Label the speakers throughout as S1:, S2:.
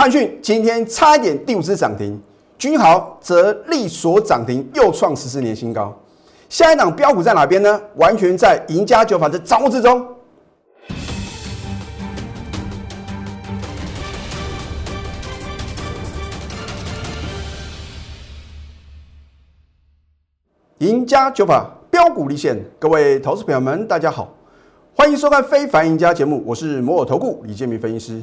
S1: 汉讯今天差一点第五次涨停，君豪则力所涨停，又创十四年新高。下一档标股在哪边呢？完全在赢家九法的掌握之中。赢家九法标股立现，各位投资朋友们，大家好，欢迎收看《非凡赢家》节目，我是摩尔投顾李建明分析师。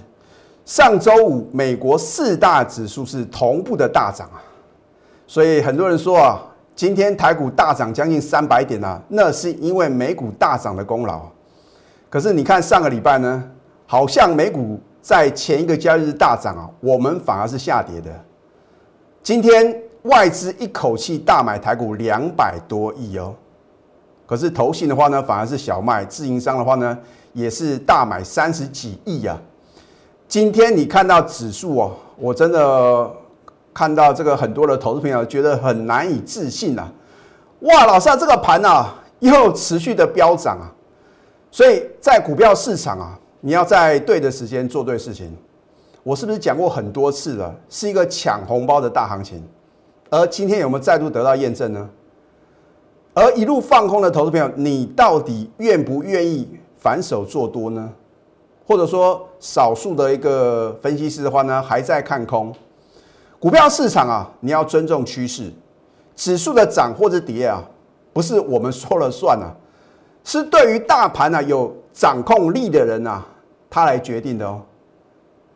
S1: 上周五，美国四大指数是同步的大涨啊，所以很多人说啊，今天台股大涨将近三百点啊，那是因为美股大涨的功劳。可是你看上个礼拜呢，好像美股在前一个交易日大涨啊，我们反而是下跌的。今天。外资一口气大买台股两百多亿哦，可是投信的话呢，反而是小麦；自营商的话呢，也是大买三十几亿啊。今天你看到指数哦，我真的看到这个很多的投资朋友觉得很难以置信啊！哇，老师啊，这个盘啊又持续的飙涨啊！所以在股票市场啊，你要在对的时间做对事情。我是不是讲过很多次了？是一个抢红包的大行情。而今天有没有再度得到验证呢？而一路放空的投资朋友，你到底愿不愿意反手做多呢？或者说，少数的一个分析师的话呢，还在看空股票市场啊？你要尊重趋势，指数的涨或者跌啊，不是我们说了算啊，是对于大盘啊有掌控力的人啊，他来决定的哦。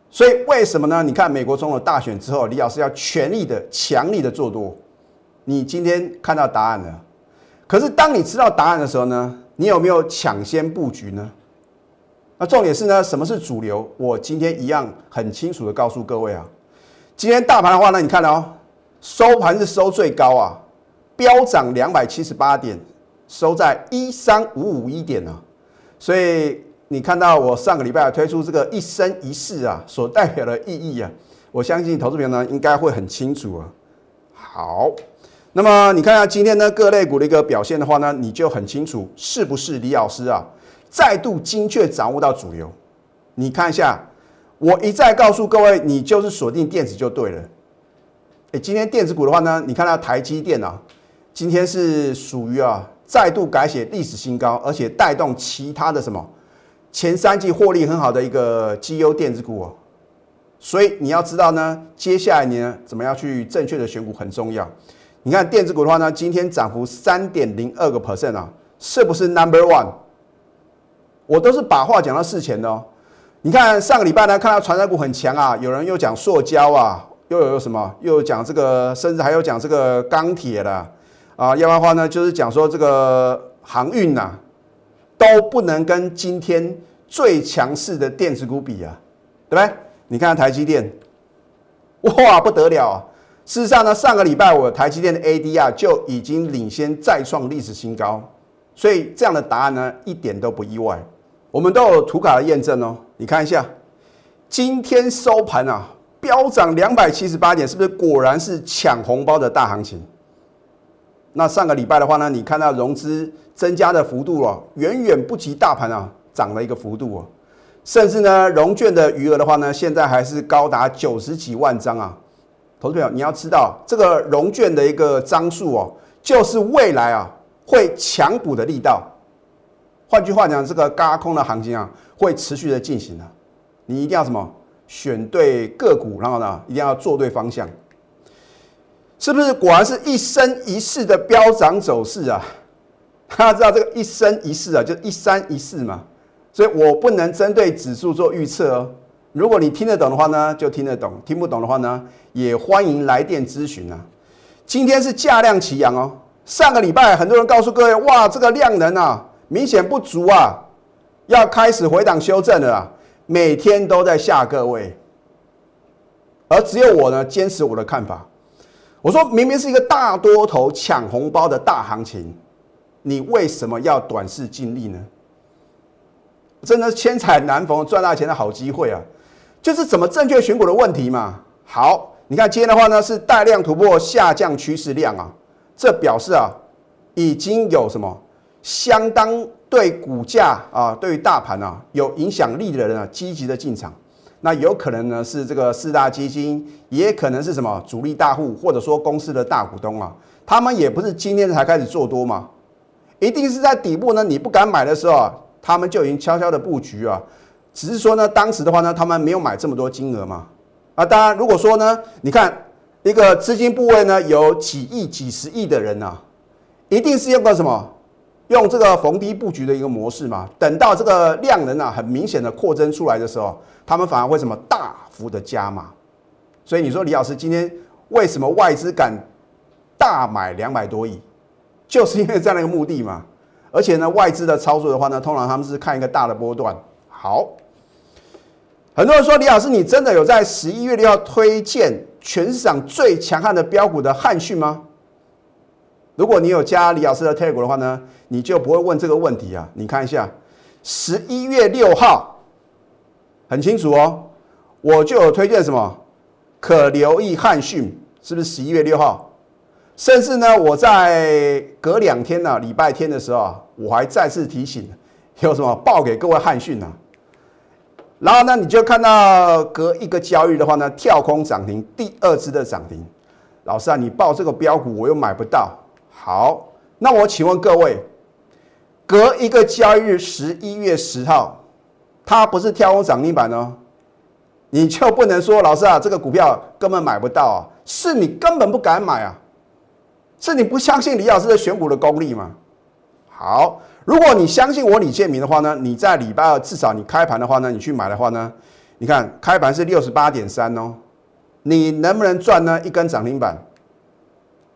S1: 所以为什么呢？你看美国总统大选之后，李老师要全力的、强力的做多。你今天看到答案了，可是当你知道答案的时候呢，你有没有抢先布局呢？那重点是呢，什么是主流？我今天一样很清楚的告诉各位啊，今天大盘的话呢，你看哦，收盘是收最高啊，飙涨两百七十八点，收在一三五五一点呢，所以。你看到我上个礼拜推出这个一生一世啊，所代表的意义啊，我相信投资朋友呢应该会很清楚啊。好，那么你看下今天呢各类股的一个表现的话呢，你就很清楚是不是李老师啊再度精确掌握到主流？你看一下，我一再告诉各位，你就是锁定电子就对了。哎，今天电子股的话呢，你看到台积电啊，今天是属于啊再度改写历史新高，而且带动其他的什么？前三季获利很好的一个绩优电子股哦，所以你要知道呢，接下来你呢怎么样去正确的选股很重要。你看电子股的话呢，今天涨幅三点零二个 percent 啊，是不是 number one？我都是把话讲到事前的哦。你看上个礼拜呢，看到传染股很强啊，有人又讲塑胶啊，又有什么，又讲这个，甚至还有讲这个钢铁的啊，要不然的话呢，就是讲说这个航运呐。都不能跟今天最强势的电子股比啊，对不对？你看台积电，哇，不得了啊！事实上呢，上个礼拜我台积电的 ADR 就已经领先再创历史新高，所以这样的答案呢一点都不意外。我们都有图卡的验证哦，你看一下，今天收盘啊，飙涨两百七十八点，是不是果然是抢红包的大行情？那上个礼拜的话呢，你看到融资增加的幅度哦，远远不及大盘啊涨了一个幅度哦，甚至呢融券的余额的话呢，现在还是高达九十几万张啊。投资朋友，你要知道这个融券的一个张数哦，就是未来啊会强补的力道。换句话讲，这个嘎空的行情啊会持续的进行的。你一定要什么选对个股，然后呢一定要做对方向。是不是果然是一生一世的飙涨走势啊？大家知道这个一生一世啊，就一三一四嘛。所以我不能针对指数做预测哦。如果你听得懂的话呢，就听得懂；听不懂的话呢，也欢迎来电咨询啊。今天是价量齐扬哦。上个礼拜很多人告诉各位，哇，这个量能啊明显不足啊，要开始回档修正了啊。每天都在吓各位，而只有我呢坚持我的看法。我说明明是一个大多头抢红包的大行情，你为什么要短视尽力呢？真的千载难逢赚大钱的好机会啊！就是怎么正确选股的问题嘛。好，你看今天的话呢是带量突破下降趋势量啊，这表示啊已经有什么相当对股价啊对于大盘啊有影响力的人啊积极的进场。那有可能呢是这个四大基金，也可能是什么主力大户，或者说公司的大股东啊，他们也不是今天才开始做多嘛，一定是在底部呢，你不敢买的时候啊，他们就已经悄悄的布局啊，只是说呢，当时的话呢，他们没有买这么多金额嘛，啊，当然如果说呢，你看一个资金部位呢有几亿、几十亿的人呐，一定是用个什么？用这个逢低布局的一个模式嘛，等到这个量能啊很明显的扩增出来的时候，他们反而会什么大幅的加码。所以你说李老师今天为什么外资敢大买两百多亿，就是因为这样的一个目的嘛。而且呢，外资的操作的话呢，通常他们是看一个大的波段。好，很多人说李老师，你真的有在十一月六号推荐全市场最强悍的标股的汉讯吗？如果你有加李老师的 tag 的话呢，你就不会问这个问题啊。你看一下，十一月六号，很清楚哦，我就有推荐什么，可留意汉讯，是不是十一月六号？甚至呢，我在隔两天呢，礼拜天的时候啊，我还再次提醒，有什么报给各位汉讯啊。然后呢，你就看到隔一个交易的话呢，跳空涨停，第二次的涨停。老师啊，你报这个标股，我又买不到。好，那我请问各位，隔一个交易日，十一月十号，它不是跳空涨停板哦，你就不能说老师啊，这个股票根本买不到啊，是你根本不敢买啊，是你不相信李老师的选股的功力吗？好，如果你相信我李建明的话呢，你在礼拜二至少你开盘的话呢，你去买的话呢，你看开盘是六十八点三哦，你能不能赚呢？一根涨停板？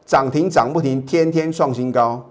S1: 涨停涨不停，天天创新高。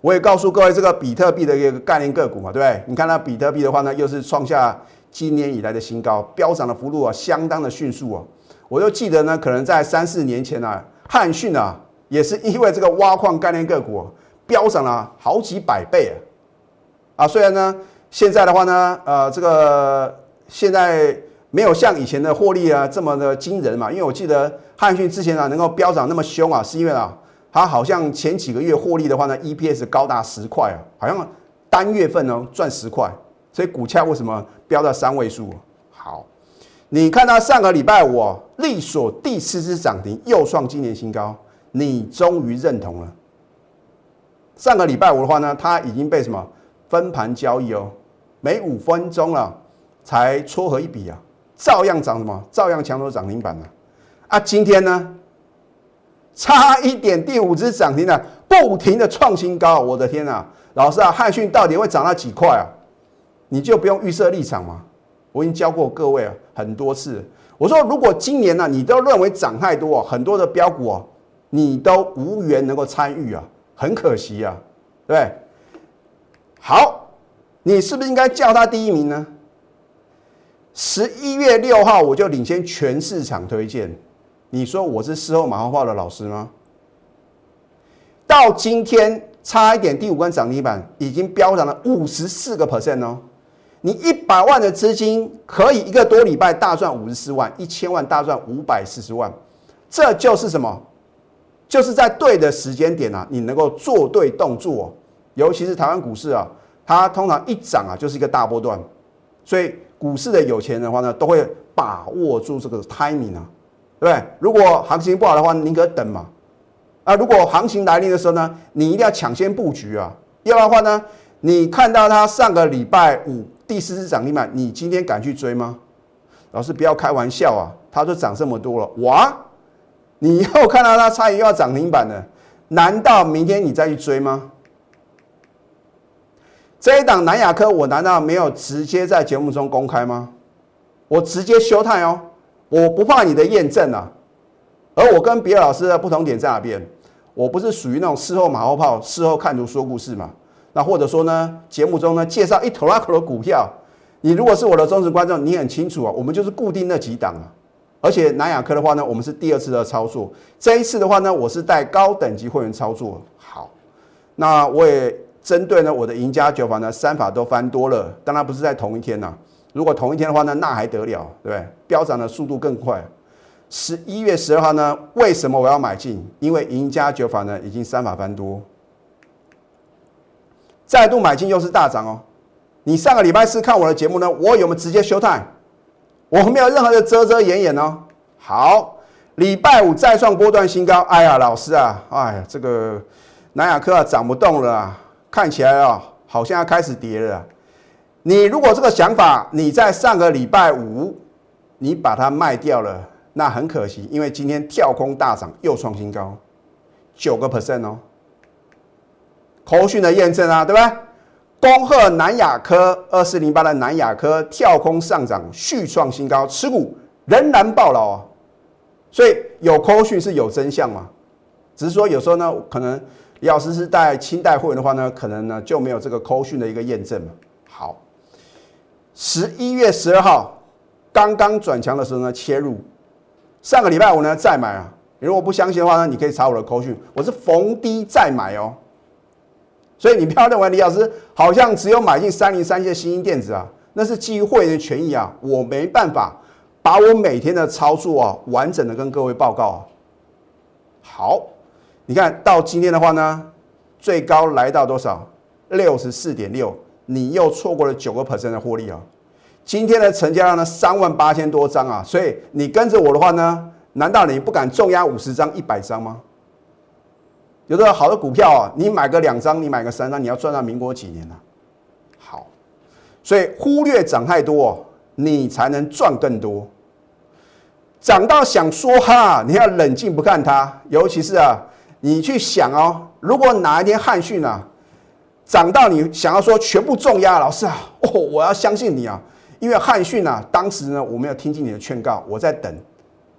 S1: 我也告诉各位，这个比特币的一个概念个股嘛，对不对？你看它比特币的话呢，又是创下今年以来的新高，飙涨的幅度啊，相当的迅速哦。我就记得呢，可能在三四年前啊，汉讯啊，也是因为这个挖矿概念个股飙涨了好几百倍啊。啊，虽然呢，现在的话呢，呃，这个现在没有像以前的获利啊这么的惊人嘛，因为我记得。汉讯之前啊能够飙涨那么凶啊，是因为啊，它好像前几个月获利的话呢，EPS 高达十块啊，好像单月份呢赚十块，所以股价为什么飙到三位数？好，你看到上个礼拜五力所第四支涨停，又创今年新高，你终于认同了。上个礼拜五的话呢，它已经被什么分盘交易哦，每五分钟了才撮合一笔啊，照样涨什么，照样抢走涨停板了。啊，今天呢，差一点第五只涨停了，不停的创新高，我的天呐！老师啊，汉讯到底会涨到几块啊？你就不用预设立场吗？我已经教过各位啊很多次，我说如果今年呢，你都认为涨太多，很多的标股哦，你都无缘能够参与啊，很可惜啊，对？好，你是不是应该叫他第一名呢？十一月六号我就领先全市场推荐。你说我是事后马后炮的老师吗？到今天差一点第五根涨停板，已经飙涨了五十四个 percent 哦。你一百万的资金可以一个多礼拜大赚五十四万，一千万大赚五百四十万，这就是什么？就是在对的时间点啊，你能够做对动作。尤其是台湾股市啊，它通常一涨啊就是一个大波段，所以股市的有钱人的话呢，都会把握住这个 timing 啊。对？如果行情不好的话，宁可等嘛。啊，如果行情来临的时候呢，你一定要抢先布局啊。要不然的话呢，你看到它上个礼拜五第四次涨停板，你今天敢去追吗？老师不要开玩笑啊！它都涨这么多了，哇！你又看到它差点又要涨停板了，难道明天你再去追吗？这一档南亚科，我难道没有直接在节目中公开吗？我直接休态哦。我不怕你的验证啊，而我跟别的老师的不同点在哪边？我不是属于那种事后马后炮、事后看图说故事嘛？那或者说呢，节目中呢介绍一头拉口的股票，你如果是我的忠实观众，你很清楚啊，我们就是固定那几档啊。而且南亚科的话呢，我们是第二次的操作，这一次的话呢，我是带高等级会员操作。好，那我也针对呢我的赢家九法呢三法都翻多了，当然不是在同一天呐。如果同一天的话呢，那还得了，对不对？飙涨的速度更快。十一月十二号呢，为什么我要买进？因为赢家九法呢已经三法翻多，再度买进又是大涨哦。你上个礼拜四看我的节目呢，我有没有直接休态？我没有任何的遮遮掩掩哦。好，礼拜五再创波段新高。哎呀，老师啊，哎呀，这个南亚科啊涨不动了啊，看起来啊好像要开始跌了。你如果这个想法你在上个礼拜五你把它卖掉了，那很可惜，因为今天跳空大涨又创新高，九个 percent 哦。口讯的验证啊，对吧？恭贺南亚科二四零八的南亚科跳空上涨，续创新高，持股仍然爆牢啊！所以有口讯是有真相嘛？只是说有时候呢，可能李老师是带清代会员的话呢，可能呢就没有这个口讯的一个验证嘛。十一月十二号刚刚转强的时候呢，切入，上个礼拜五呢再买啊。你如果不相信的话呢，你可以查我的口讯，我是逢低再买哦。所以你不要认为李老师好像只有买进三零三七的新兴电子啊，那是基于会员的权益啊，我没办法把我每天的操作啊完整的跟各位报告啊。好，你看到今天的话呢，最高来到多少？六十四点六，你又错过了九个 percent 的获利啊。今天的成交量呢三万八千多张啊，所以你跟着我的话呢，难道你不敢重压五十张、一百张吗？有的好的股票啊，你买个两张，你买个三张，你要赚到民国几年呢？好，所以忽略涨太多，你才能赚更多。涨到想说哈，你要冷静不看它。尤其是啊，你去想哦，如果哪一天汉讯啊涨到你想要说全部重压，老师啊，哦，我要相信你啊，因为汉讯啊，当时呢我没有听进你的劝告，我在等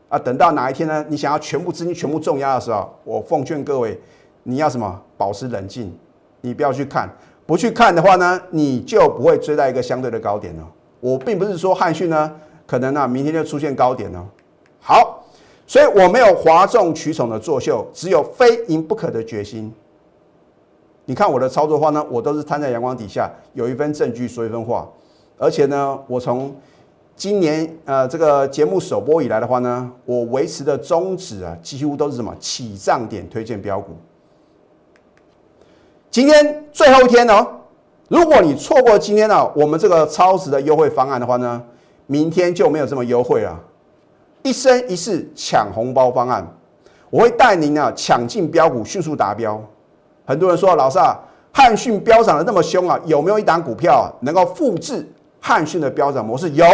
S1: 啊，等到哪一天呢，你想要全部资金全部重压的时候，我奉劝各位。你要什么？保持冷静，你不要去看，不去看的话呢，你就不会追到一个相对的高点了。我并不是说汉讯呢，可能呢明天就出现高点了。好，所以我没有哗众取宠的作秀，只有非赢不可的决心。你看我的操作话呢，我都是摊在阳光底下，有一份证据说一分话，而且呢，我从今年呃这个节目首播以来的话呢，我维持的宗旨啊，几乎都是什么起涨点推荐标股。今天最后一天哦，如果你错过今天呢，我们这个超值的优惠方案的话呢，明天就没有这么优惠了。一生一世抢红包方案，我会带您啊抢进标股，迅速达标。很多人说老师啊，汉讯飙涨的那么凶啊，有没有一档股票能够复制汉讯的飙涨模式？有。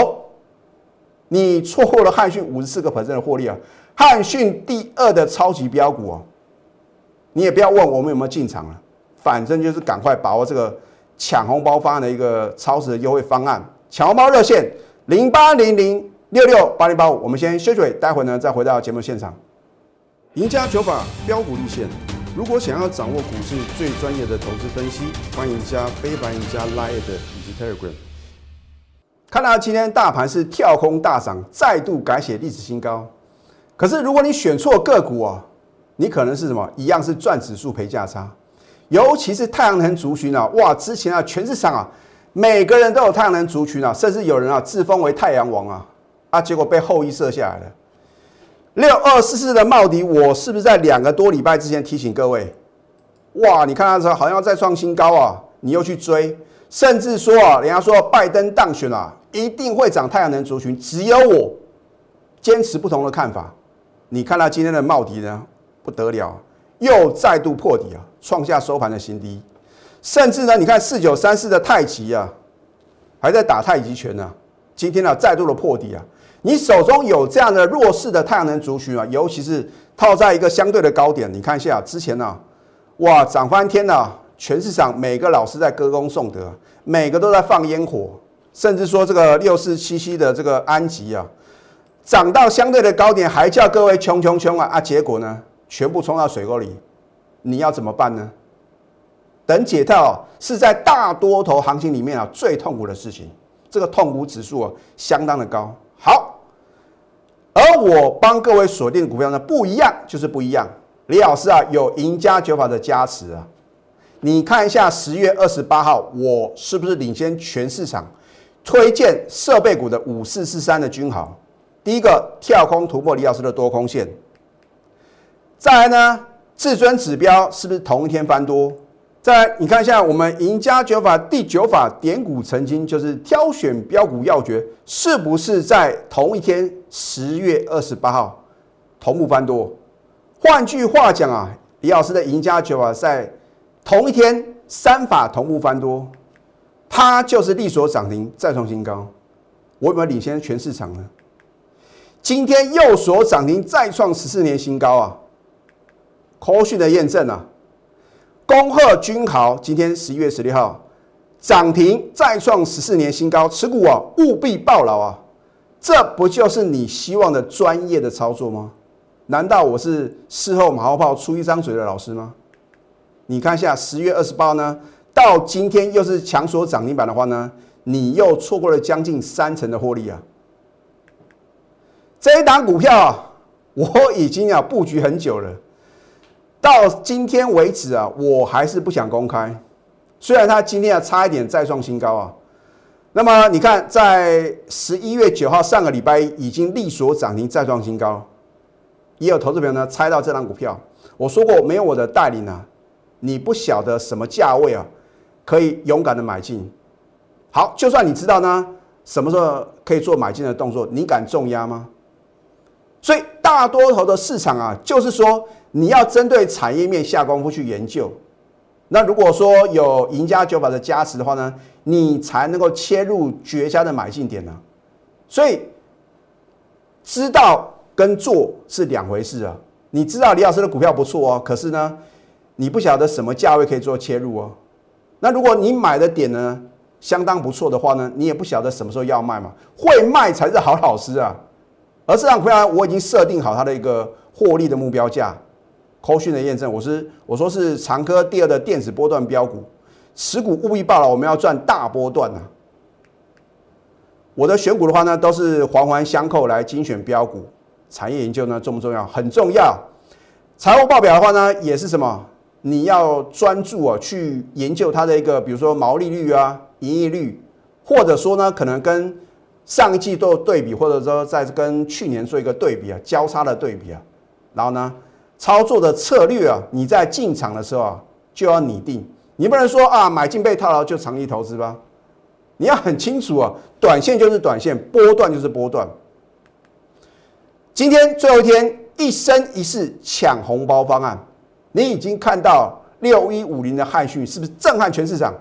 S1: 你错过了汉讯五十四个百分的获利啊，汉讯第二的超级标股哦，你也不要问我们有没有进场了。反正就是赶快把握这个抢红包方案的一个超值的优惠方案，抢红包热线零八零零六六八零八五。我们先休息，待会呢再回到节目现场。赢家九法标股立线，如果想要掌握股市最专业的投资分析，欢迎加非凡、赢家 Line 以及 Telegram。看到今天大盘是跳空大涨，再度改写历史新高。可是如果你选错个股啊，你可能是什么？一样是赚指数赔价差。尤其是太阳能族群啊，哇！之前啊，全市场啊，每个人都有太阳能族群啊，甚至有人啊自封为太阳王啊，啊，结果被后羿射下来了。六二四四的茂迪，我是不是在两个多礼拜之前提醒各位？哇！你看它时候好像再创新高啊，你又去追，甚至说啊，人家说拜登当选了，一定会涨太阳能族群，只有我坚持不同的看法。你看到今天的茂迪呢，不得了。又再度破底啊，创下收盘的新低，甚至呢，你看四九三四的太极啊，还在打太极拳呢。今天呢，再度的破底啊，你手中有这样的弱势的太阳能族群啊，尤其是套在一个相对的高点，你看一下之前呢，哇，涨翻天了，全市场每个老师在歌功颂德，每个都在放烟火，甚至说这个六四七七的这个安吉啊，涨到相对的高点，还叫各位穷穷穷啊啊，结果呢？全部冲到水沟里，你要怎么办呢？等解套是在大多头行情里面啊最痛苦的事情，这个痛苦指数啊相当的高。好，而我帮各位锁定的股票呢不一样，就是不一样。李老师啊有赢家九法的加持啊，你看一下十月二十八号我是不是领先全市场推荐设备股的五四四三的均豪，第一个跳空突破李老师的多空线。再来呢，至尊指标是不是同一天翻多？再你看一下我们赢家九法第九法点股成金，就是挑选标股要诀，是不是在同一天十月二十八号同步翻多？换句话讲啊，李老师的赢家九法在同一天三法同步翻多，它就是利索涨停再创新高。我有没有领先全市场呢？今天又所涨停再创十四年新高啊！科讯的验证啊！恭贺君豪，今天十一月十六号涨停再创十四年新高，持股啊务必抱牢啊！这不就是你希望的专业的操作吗？难道我是事后马后炮出一张嘴的老师吗？你看一下十月二十八呢，到今天又是强锁涨停板的话呢，你又错过了将近三成的获利啊！这一档股票啊，我已经啊布局很久了。到今天为止啊，我还是不想公开。虽然它今天啊差一点再创新高啊，那么你看，在十一月九号上个礼拜已经力所涨停再创新高，也有投资朋友呢猜到这张股票。我说过，没有我的带领啊，你不晓得什么价位啊可以勇敢的买进。好，就算你知道呢，什么时候可以做买进的动作，你敢重压吗？所以大多头的市场啊，就是说。你要针对产业面下功夫去研究，那如果说有赢家九法的加持的话呢，你才能够切入绝佳的买进点呢。所以知道跟做是两回事啊。你知道李老师的股票不错哦，可是呢，你不晓得什么价位可以做切入哦。那如果你买的点呢相当不错的话呢，你也不晓得什么时候要卖嘛。会卖才是好老师啊。而这张股票我已经设定好它的一个获利的目标价。后讯的验证，我是我说是长科第二的电子波段标股，持股务必报了，我们要赚大波段呐。我的选股的话呢，都是环环相扣来精选标股，产业研究呢重不重要？很重要。财务报表的话呢，也是什么？你要专注啊，去研究它的一个，比如说毛利率啊、盈利率，或者说呢，可能跟上一季做对比，或者说在跟去年做一个对比啊，交叉的对比啊，然后呢？操作的策略啊，你在进场的时候啊就要拟定，你不能说啊买进被套牢就长期投资吧，你要很清楚啊，短线就是短线，波段就是波段。今天最后一天，一生一世抢红包方案，你已经看到六一五零的汉讯是不是震撼全市场？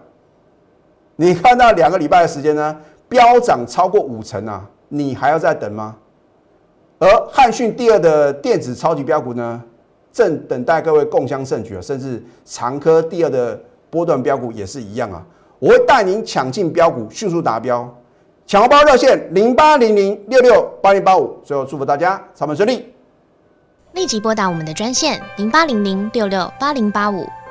S1: 你看到两个礼拜的时间呢，飙涨超过五成啊，你还要再等吗？而汉讯第二的电子超级标股呢？正等待各位共襄盛举啊！甚至长科第二的波段标股也是一样啊！我会带您抢进标股，迅速达标。抢红包热线零八零零六六八零八五。最后祝福大家上班顺利。
S2: 立即拨打我们的专线零八零零六六八零八五。